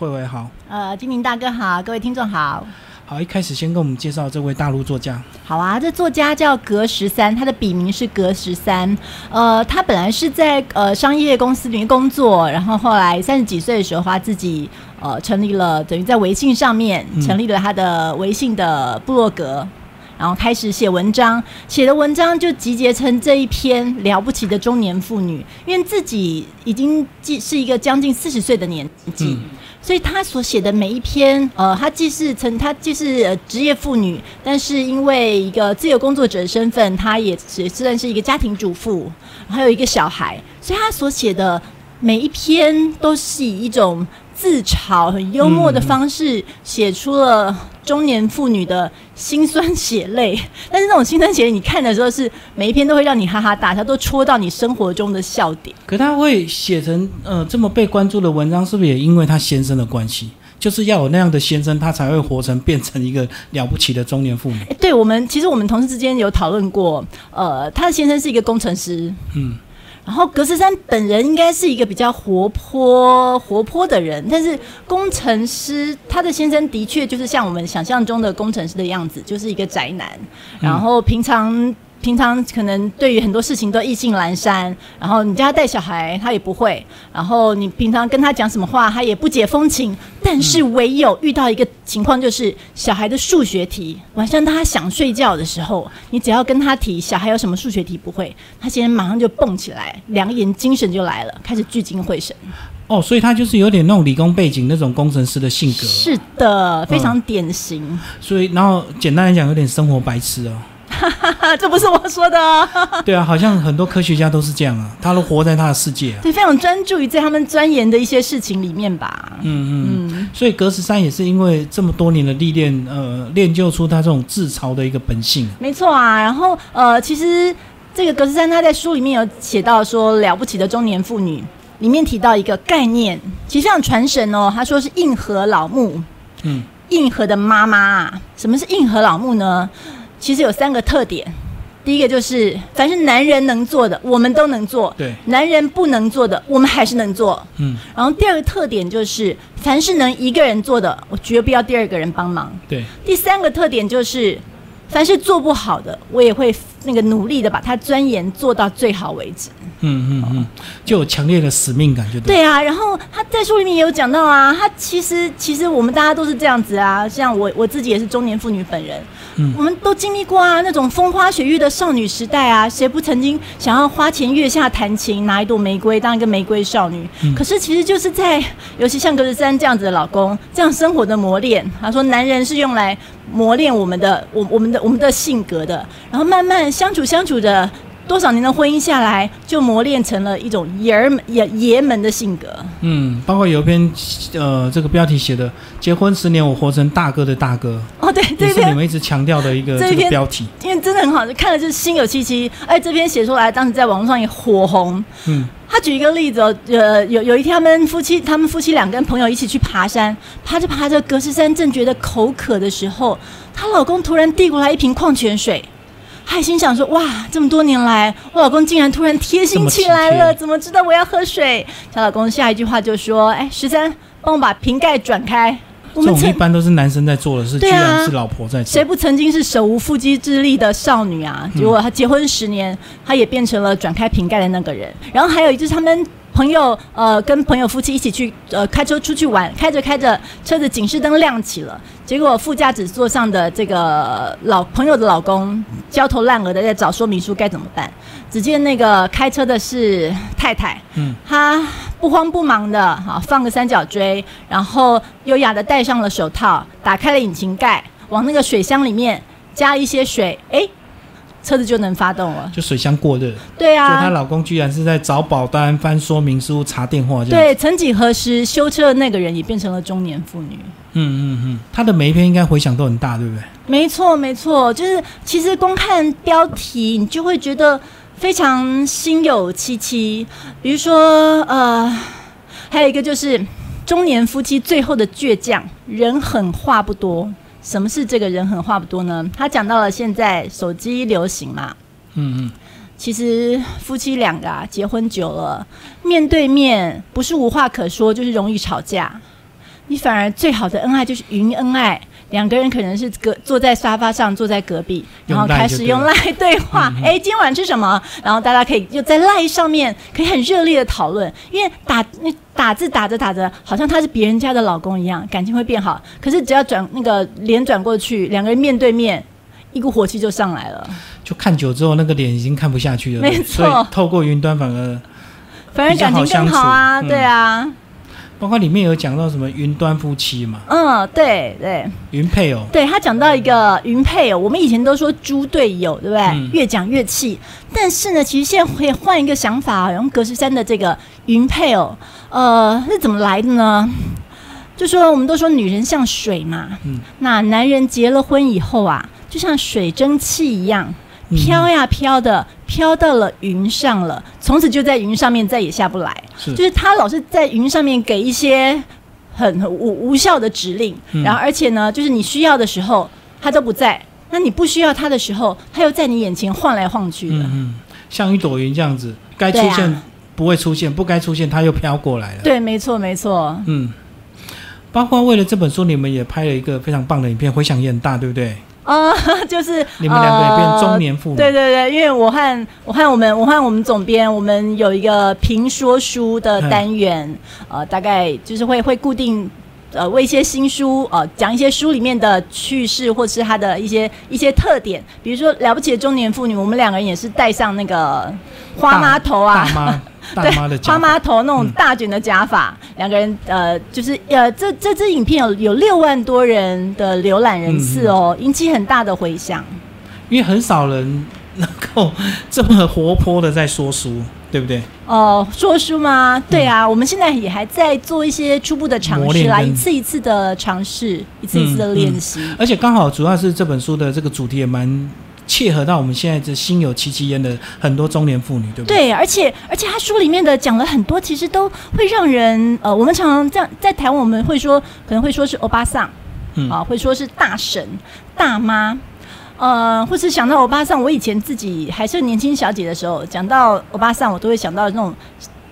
慧慧好，呃，金明大哥好，各位听众好。好，一开始先跟我们介绍这位大陆作家。好啊，这作家叫格十三，他的笔名是格十三。呃，他本来是在呃商业公司里面工作，然后后来三十几岁的时候，他自己呃成立了，等于在微信上面成立了他的微信的部落格。然后开始写文章，写的文章就集结成这一篇了不起的中年妇女，因为自己已经既是一个将近四十岁的年纪，所以她所写的每一篇，呃，她既是曾她既是职业妇女，但是因为一个自由工作者的身份，她也也算是一个家庭主妇，还有一个小孩，所以她所写的每一篇都是以一种。自嘲很幽默的方式写出了中年妇女的辛酸血泪，但是那种辛酸血泪，你看的时候是每一篇都会让你哈哈大笑，都戳到你生活中的笑点。可他会写成呃这么被关注的文章，是不是也因为他先生的关系？就是要有那样的先生，他才会活成变成一个了不起的中年妇女。对我们，其实我们同事之间有讨论过，呃，他的先生是一个工程师，嗯。然后格斯山本人应该是一个比较活泼活泼的人，但是工程师他的先生的确就是像我们想象中的工程师的样子，就是一个宅男，然后平常。平常可能对于很多事情都意兴阑珊，然后你叫他带小孩，他也不会。然后你平常跟他讲什么话，他也不解风情。但是唯有遇到一个情况，就是小孩的数学题，晚上他想睡觉的时候，你只要跟他提小孩有什么数学题不会，他现在马上就蹦起来，两眼精神就来了，开始聚精会神。哦，所以他就是有点那种理工背景那种工程师的性格。是的，非常典型。所以，然后简单来讲，有点生活白痴哦。这不是我说的。对啊，好像很多科学家都是这样啊，他都活在他的世界，啊对，非常专注于在他们钻研的一些事情里面吧。嗯嗯嗯，所以格十三也是因为这么多年的历练，呃，练就出他这种自嘲的一个本性。没错啊，然后呃，其实这个格十三他在书里面有写到说，了不起的中年妇女里面提到一个概念，其实像传神哦。他说是硬核老木，嗯，硬核的妈妈。什么是硬核老木呢？其实有三个特点，第一个就是凡是男人能做的，我们都能做；对，男人不能做的，我们还是能做。嗯，然后第二个特点就是，凡是能一个人做的，我绝不要第二个人帮忙。对，第三个特点就是，凡是做不好的，我也会那个努力的把它钻研做到最好为止。嗯嗯嗯，就有强烈的使命感，就对啊。然后他在书里面也有讲到啊，他其实其实我们大家都是这样子啊，像我我自己也是中年妇女本人，嗯，我们都经历过啊那种风花雪月的少女时代啊，谁不曾经想要花前月下弹琴，拿一朵玫瑰当一个玫瑰少女？可是其实就是在，尤其像格子山这样子的老公，这样生活的磨练，他说男人是用来磨练我们的，我我们的我们的性格的，然后慢慢相处相处的。多少年的婚姻下来，就磨练成了一种爷儿爷爷们的性格。嗯，包括有一篇，呃，这个标题写的“结婚十年，我活成大哥的大哥”。哦，对，这是你们一直强调的一个 这个标题，因为真的很好，看了就是心有戚戚。哎，这篇写出来，当时在网络上也火红。嗯，他举一个例子，呃，有有一天他们夫妻，他们夫妻两个朋友一起去爬山，爬着爬着，格斯山正觉得口渴的时候，她老公突然递过来一瓶矿泉水。还心想说：“哇，这么多年来，我老公竟然突然贴心起来了，怎么知道我要喝水？”她老公下一句话就说：“哎，十三，帮我把瓶盖转开。”这种一般都是男生在做的事，居然是老婆在做。谁不曾经是手无缚鸡之力的少女啊？结果她结婚十年，她也变成了转开瓶盖的那个人。然后还有就是他们。朋友，呃，跟朋友夫妻一起去，呃，开车出去玩，开着开着，车子警示灯亮起了，结果副驾驶座上的这个老朋友的老公焦头烂额的在找说明书该怎么办。只见那个开车的是太太，嗯，她不慌不忙的，哈，放个三角锥，然后优雅的戴上了手套，打开了引擎盖，往那个水箱里面加一些水，哎。车子就能发动了，就水箱过热。对啊，她老公居然是在找保单、翻说明书、查电话。对，曾几何时，修车的那个人也变成了中年妇女。嗯嗯嗯，她的每一篇应该回响都很大，对不对？没错没错，就是其实光看标题，你就会觉得非常心有戚戚。比如说，呃，还有一个就是中年夫妻最后的倔强，人狠话不多。什么是这个人狠话不多呢？他讲到了现在手机流行嘛，嗯嗯，其实夫妻两个啊，结婚久了，面对面不是无话可说，就是容易吵架。你反而最好的恩爱就是云恩爱，两个人可能是隔坐在沙发上，坐在隔壁，然后开始用赖对话。哎，今晚吃什么？然后大家可以就在赖上面可以很热烈的讨论，因为打那打字打着打着，好像他是别人家的老公一样，感情会变好。可是只要转那个脸转过去，两个人面对面，一股火气就上来了。就看久之后，那个脸已经看不下去了。没错，透过云端反而反而感情更好啊，对啊。包括里面有讲到什么云端夫妻嘛？嗯，对对，云配偶。对他讲到一个云配偶，我们以前都说猪队友，对不对？越讲越气。但是呢，其实现在可以换一个想法，用格式三的这个云配偶，呃，是怎么来的呢？就说我们都说女人像水嘛，嗯，那男人结了婚以后啊，就像水蒸气一样。飘呀飘的，飘到了云上了，从此就在云上面再也下不来。是就是他老是在云上面给一些很无无效的指令，然后而且呢，就是你需要的时候他都不在，那你不需要他的时候，他又在你眼前晃来晃去的。嗯嗯，像一朵云这样子，该出现不会出现，不该出现他又飘过来了。对，没错，没错。嗯，包括为了这本书，你们也拍了一个非常棒的影片，回响也很大，对不对？啊，就是你们两个也变中年妇女。对对对，因为我和我和我们我和我们总编，我们有一个评说书的单元，呃，大概就是会会固定呃为一些新书呃讲一些书里面的趣事，或是它的一些一些特点，比如说了不起的中年妇女，我们两个人也是戴上那个花妈头啊。对，花妈头那种大卷的假发，两个人呃，就是呃，这这支影片有有六万多人的浏览人次哦，引起很大的回响。因为很少人能够这么活泼的在说书，对不对？哦，说书吗？对啊，我们现在也还在做一些初步的尝试啦，一次一次的尝试，一次一次的练习。而且刚好主要是这本书的这个主题也蛮。切合到我们现在这心有戚戚焉的很多中年妇女，对不对？对，而且而且他书里面的讲了很多，其实都会让人呃，我们常常这样在台湾，我们会说可能会说是欧巴桑，嗯啊，会说是大婶、大妈，呃，或是想到欧巴桑，我以前自己还是年轻小姐的时候，讲到欧巴桑，我都会想到那种。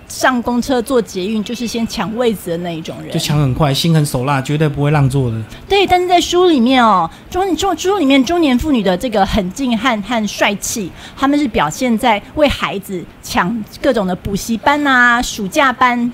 上公车坐捷运就是先抢位子的那一种人，就抢很快，心狠手辣，绝对不会让座的。对，但是在书里面哦，中中书里面中年妇女的这个狠劲和和帅气，他们是表现在为孩子抢各种的补习班啊、暑假班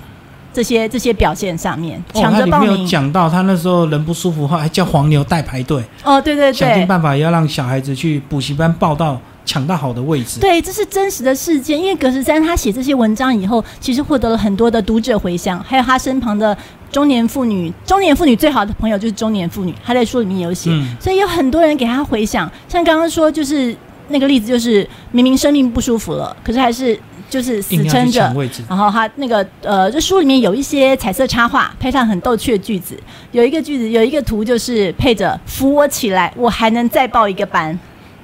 这些这些表现上面，抢着报名。有讲到他那时候人不舒服，后还叫黄牛代排队。哦，对对对，想尽办法要让小孩子去补习班报到。抢到好的位置，对，这是真实的事件。因为葛十三他写这些文章以后，其实获得了很多的读者回响，还有他身旁的中年妇女。中年妇女最好的朋友就是中年妇女，他在书里面有写，所以有很多人给他回响。像刚刚说，就是那个例子，就是明明生命不舒服了，可是还是就是死撑着。然后他那个呃，这书里面有一些彩色插画，配上很逗趣的句子。有一个句子，有一个图，就是配着扶我起来，我还能再报一个班。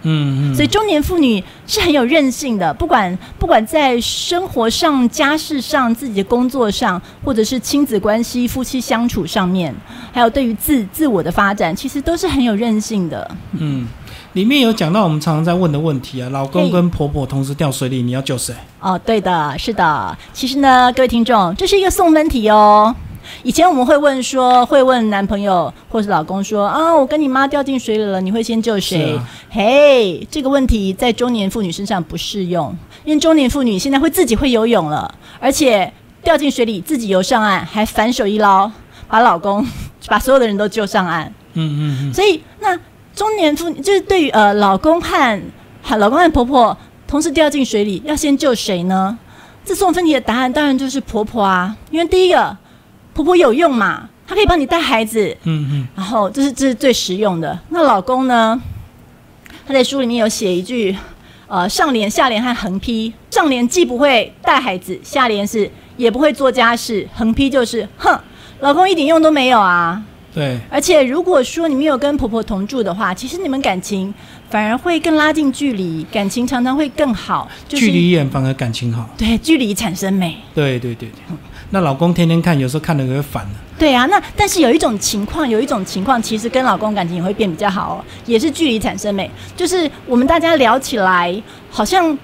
嗯，所以中年妇女是很有韧性的，不管不管在生活上、家事上、自己的工作上，或者是亲子关系、夫妻相处上面，还有对于自自我的发展，其实都是很有韧性的。嗯，里面有讲到我们常常在问的问题啊，老公跟婆婆同时掉水里，你要救谁？哦，对的，是的。其实呢，各位听众，这是一个送分题哦。以前我们会问说，会问男朋友或是老公说啊，我跟你妈掉进水里了，你会先救谁？嘿，这个问题在中年妇女身上不适用，因为中年妇女现在会自己会游泳了，而且掉进水里自己游上岸，还反手一捞，把老公 把所有的人都救上岸。嗯嗯嗯。所以那中年妇女就是对于呃老公和老公和婆婆同时掉进水里，要先救谁呢？这送分题的答案当然就是婆婆啊，因为第一个。婆婆有用嘛？她可以帮你带孩子，嗯嗯，然后这是这是最实用的。那老公呢？他在书里面有写一句，呃，上联、下联和横批。上联既不会带孩子，下联是也不会做家事，横批就是哼，老公一点用都没有啊。对。而且如果说你没有跟婆婆同住的话，其实你们感情反而会更拉近距离，感情常常会更好。距离远反而感情好。对，距离产生美。对对对对。那老公天天看，有时候看的有点烦了。对啊，那但是有一种情况，有一种情况，其实跟老公感情也会变比较好哦，也是距离产生美。就是我们大家聊起来，好像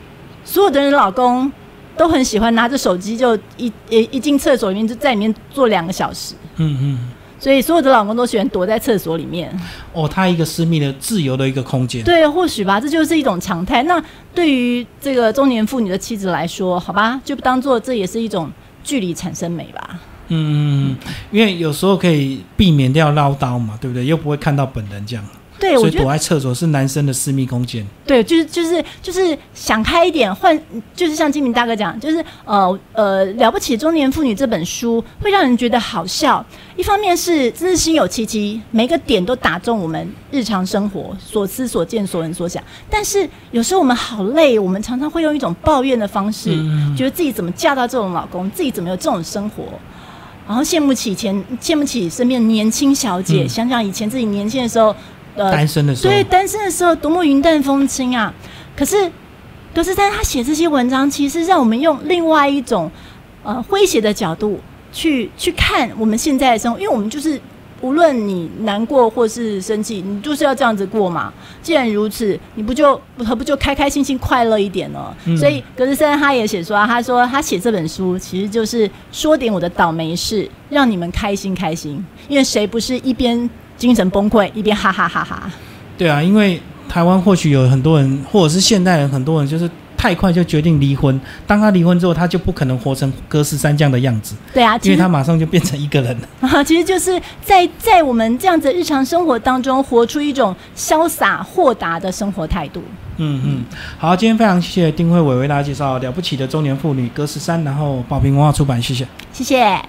所有的人老公都很喜欢拿着手机，就一 一一进厕所里面就在里面坐两个小时。嗯嗯。所以所有的老公都喜欢躲在厕所里面。哦，他一个私密的、自由的一个空间。对，或许吧，这就是一种常态。那对于这个中年妇女的妻子来说，好吧，就当做这也是一种距离产生美吧。嗯，因为有时候可以避免掉唠叨嘛，对不对？又不会看到本人这样。对，我觉得所以躲在厕所是男生的私密空间。对，就是就是就是想开一点，换就是像金明大哥讲，就是呃呃了不起中年妇女这本书会让人觉得好笑。一方面是真是心有戚戚，每个点都打中我们日常生活所思所见所闻所想。但是有时候我们好累，我们常常会用一种抱怨的方式，嗯觉得自己怎么嫁到这种老公，自己怎么有这种生活。然后羡慕起以前，羡慕起身边的年轻小姐，嗯想想以前自己年轻的时候，呃，单身的时候，对，单身的时候多么云淡风轻啊！可是格斯丹他写这些文章，其实让我们用另外一种呃诙谐的角度去去看我们现在的生活，因为我们就是无论你难过或是生气，你就是要这样子过嘛。既然如此，你不就何不就开开心心、快乐一点呢？嗯所以格斯森他也写说啊，他说他写这本书其实就是说点我的倒霉事，让你们开心开心。因为谁不是一边精神崩溃一边哈哈哈哈？对啊，因为台湾或许有很多人，或者是现代人，很多人就是太快就决定离婚。当他离婚之后，他就不可能活成哥斯三这样的样子，对啊，因为他马上就变成一个人了。啊，其实就是在在我们这样子的日常生活当中，活出一种潇洒豁达的生活态度。嗯嗯，好，今天非常谢谢丁慧伟为大家介绍《了不起的中年妇女》歌十三，然后宝瓶文化出版，谢谢。谢谢。